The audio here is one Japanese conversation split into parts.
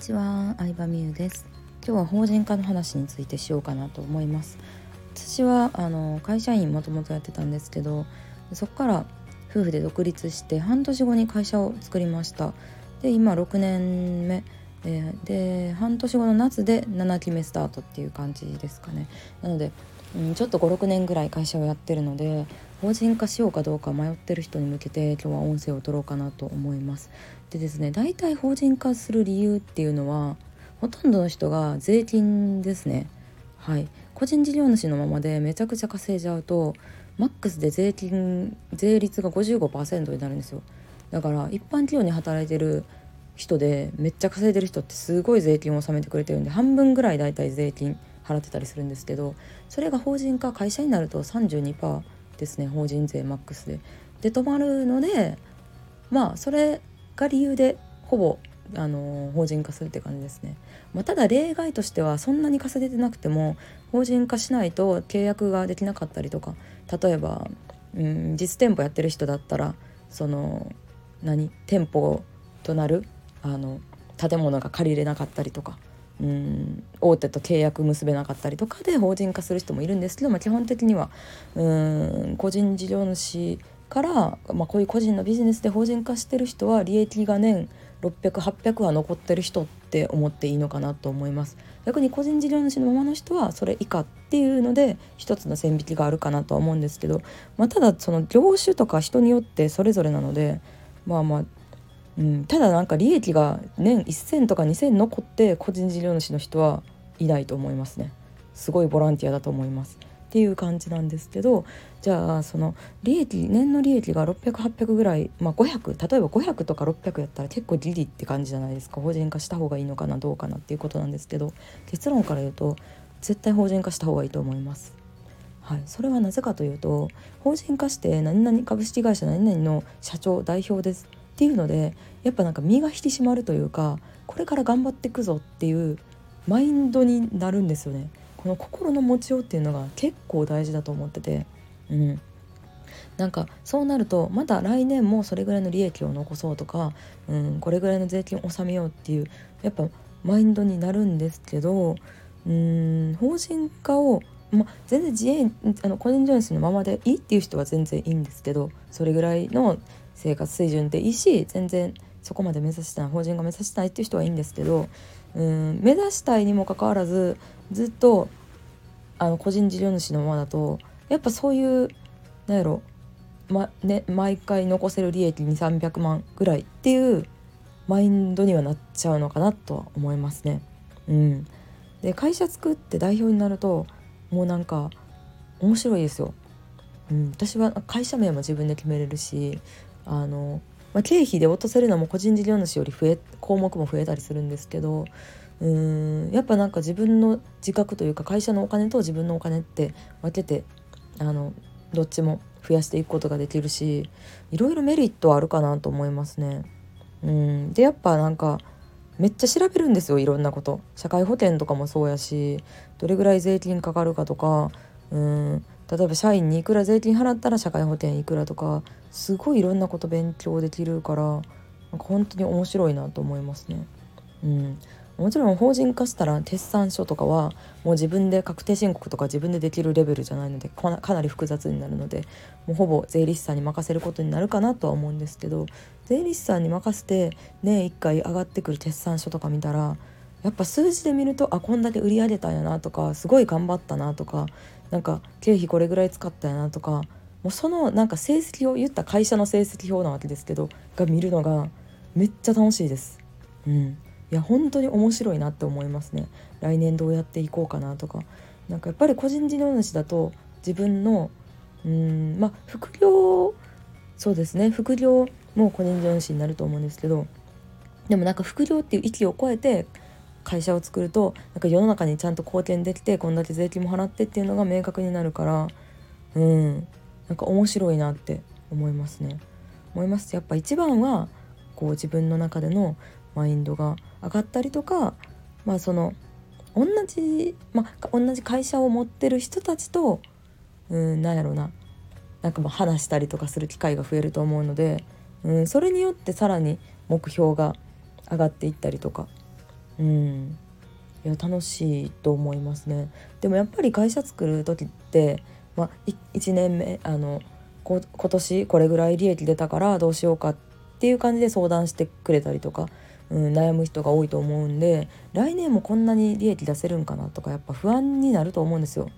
ちは、相葉美優です。今日は法人化の話についてしようかなと思います。私はあの会社員もともとやってたんですけどそこから夫婦で独立して半年後に会社を作りました。で今6年目。でで半年後の夏で7期目スタートっていう感じですかね。なので、うん、ちょっと56年ぐらい会社をやってるので法人化しようかどうか迷ってる人に向けて今日は音声を取ろうかなと思います。でですね大体法人化する理由っていうのはほとんどの人が税金ですね。はい。個人事業主のままでめちゃくちゃ稼いじゃうとマックスで税金税率が55%になるんですよ。だから一般企業に働いてる人でめっちゃ稼いでる人ってすごい税金を納めてくれてるんで半分ぐらい大体税金払ってたりするんですけどそれが法人化会社になると32%ですね法人税マックスで。で止まるのでまあそれが理由でほぼあの法人化するって感じですね、まあ、ただ例外としてはそんなに稼げてなくても法人化しないと契約ができなかったりとか例えば、うん、実店舗やってる人だったらその何店舗となるあの建物が借りれなかったりとかうん。大手と契約結べなかったりとかで法人化する人もいるんですけど、まあ、基本的にはうん個人事業主から、まあ、こういう個人のビジネスで法人化してる人は利益が年600800は残ってる人って思っていいのかなと思います。逆に個人事業主のままの人はそれ以下っていうので一つの線引きがあるかなとは思うんですけど、まあ、ただその業種とか人によってそれぞれなのでまあまあうん、ただなんか利益が年1,000とか2,000残って個人事業主の人はいないと思いますね。すごいボランティアだと思います。っていう感じなんですけどじゃあその利益年の利益が600800ぐらい、まあ、500例えば500とか600やったら結構ギリって感じじゃないですか。法人化した方がいいのかなどうかなっていうことなんですけど結論から言うと絶対法人化した方がいいと思います。はい、それはなぜかというと法人化して何々株式会社何々の社長代表です。っていうのでやっぱなんか身が引き締まるというかこれから頑張っていくぞっていうマインドになるんですよね。この心の持ちようっていうのが結構大事だと思ってて。うん。なんかそうなるとまた来年もそれぐらいの利益を残そうとか、うん、これぐらいの税金を納めようっていうやっぱマインドになるんですけどうん法人化をまあ、全然自営あの個人事業主のままでいいっていう人は全然いいんですけどそれぐらいの生活水準でいいし全然そこまで目指したい法人が目指したいっていう人はいいんですけどうん目指したいにもかかわらずずっとあの個人事業主のままだとやっぱそういうなんやろ、まね、毎回残せる利益2300万ぐらいっていうマインドにはなっちゃうのかなとは思いますね。うん、で会社作って代表になるともうなんか面白いですよ。うん、私は会社名も自分で決めれるしあの、まあ、経費で落とせるのも個人事業主より増え項目も増えたりするんですけどうーんやっぱなんか自分の自覚というか会社のお金と自分のお金って分けてあのどっちも増やしていくことができるしいろいろメリットはあるかなと思いますね。うんでやっぱなんかめっちゃ調べるんですよいろんなこと社会保険とかもそうやしどれぐらい税金かかるかとかうん例えば社員にいくら税金払ったら社会保険いくらとかすごいいろんなこと勉強できるからなんか本当に面白いなと思いますね。うん、もちろん法人化したら決算書とかはもう自分で確定申告とか自分でできるレベルじゃないのでかなり複雑になるのでもうほぼ税理士さんに任せることになるかなとは思うんですけど税理士さんに任せて年1回上がってくる決算書とか見たらやっぱ数字で見るとあこんだけ売り上げたんやなとかすごい頑張ったなとかなんか経費これぐらい使ったやなとかもうそのなんか成績を言った会社の成績表なわけですけどが見るのがめっちゃ楽しいです。うん、いや本当に面白いなって思いますね。来年どうやっていこうかなとか。なんかやっぱり個人事業主だと自分のうんまあ副業そうですね副業も個人事業主になると思うんですけどでもなんか副業っていう域を超えて会社を作るとなんか世の中にちゃんと貢献できてこんだけ税金も払ってっていうのが明確になるからうんなんか面白いなって思いますね。思いますやっぱ一番はこう自分の中でのマインドが上がったりとかまあその同じ、まあ、同じ会社を持ってる人たちとうんなんやろうななんかまあ話したりとかする機会が増えると思うので、うん、それによってさらに目標が上がっていったりとかうんいや楽しいと思いますねでもやっぱり会社作る時って、まあ、1年目あの今年これぐらい利益出たからどうしようかっていう感じで相談してくれたりとか、うん、悩む人が多いと思うんで来年もこんなに利益出せるんかなとかやっぱ不安になると思うんですよ。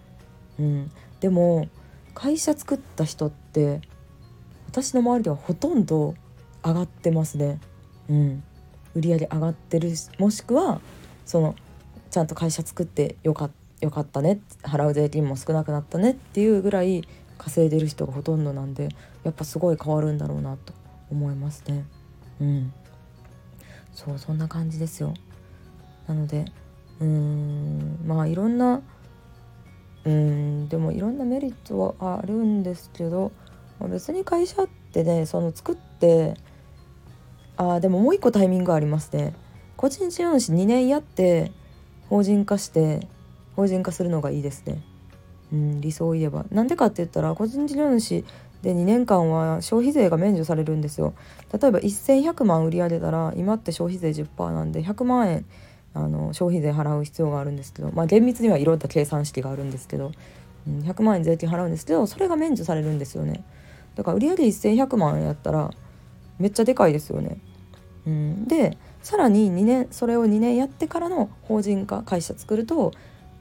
うん、でも会社作った人って私の周りではほとんど上がってますね。うん、売上上がってるもしくはそのちゃんと会社作ってよかよかったね払う税金も少なくなったねっていうぐらい稼いでる人がほとんどなんでやっぱすごい変わるんだろうなと思いますね。うん。そうそんな感じですよ。なのでうーんまあいろんなうんでもいろんなメリットはあるんですけど、別に会社ってねその作ってあでももう一個タイミングありますね。個人事業主2年やって法人化して法人化するのがいいですね。うん、理想を言えば。なんでかって言ったら個人事業主で2年間は消費税が免除されるんですよ。例えば1100万売り上げたら今って消費税10%なんで100万円あの消費税払う必要があるんですけどまあ厳密にはいろんな計算式があるんですけど、うん、100万円税金払うんですけどそれが免除されるんですよね。だから売上1100万やったらめっちゃでかいですよね、うん、でさらに2年それを2年やってからの法人化会社作ると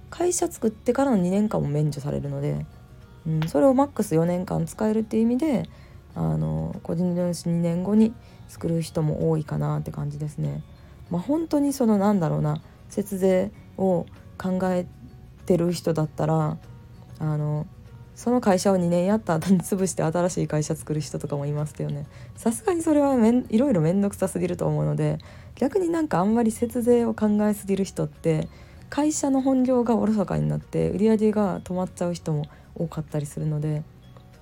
会社作ってからの2年間も免除されるので、うん、それをマックス4年間使えるっていう意味であの個人事業主2年後に作る人も多いかなって感じですね。まあ、本当にそのなんだろうな節税を考えてる人だったらあのその会社を2年やった後に潰して新しい会社作る人とかもいますよね。さすがにそれはめんいろいろ面倒くさすぎると思うので逆になんかあんまり節税を考えすぎる人って会社の本業がおろそかになって売り上げが止まっちゃう人も多かったりするので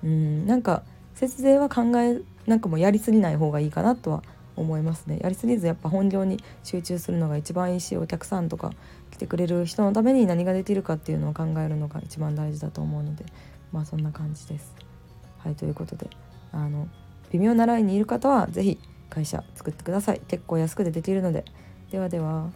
うんなんか節税は考えなんかもうやりすぎない方がいいかなとは思いますね。やりすぎずやっぱ本業に集中するのが一番いいしお客さんとか来てくれる人のために何ができるかっていうのを考えるのが一番大事だと思うのでまあそんな感じです。はいということであの微妙なラインにいる方は是非会社作ってください結構安くでできるのでではでは。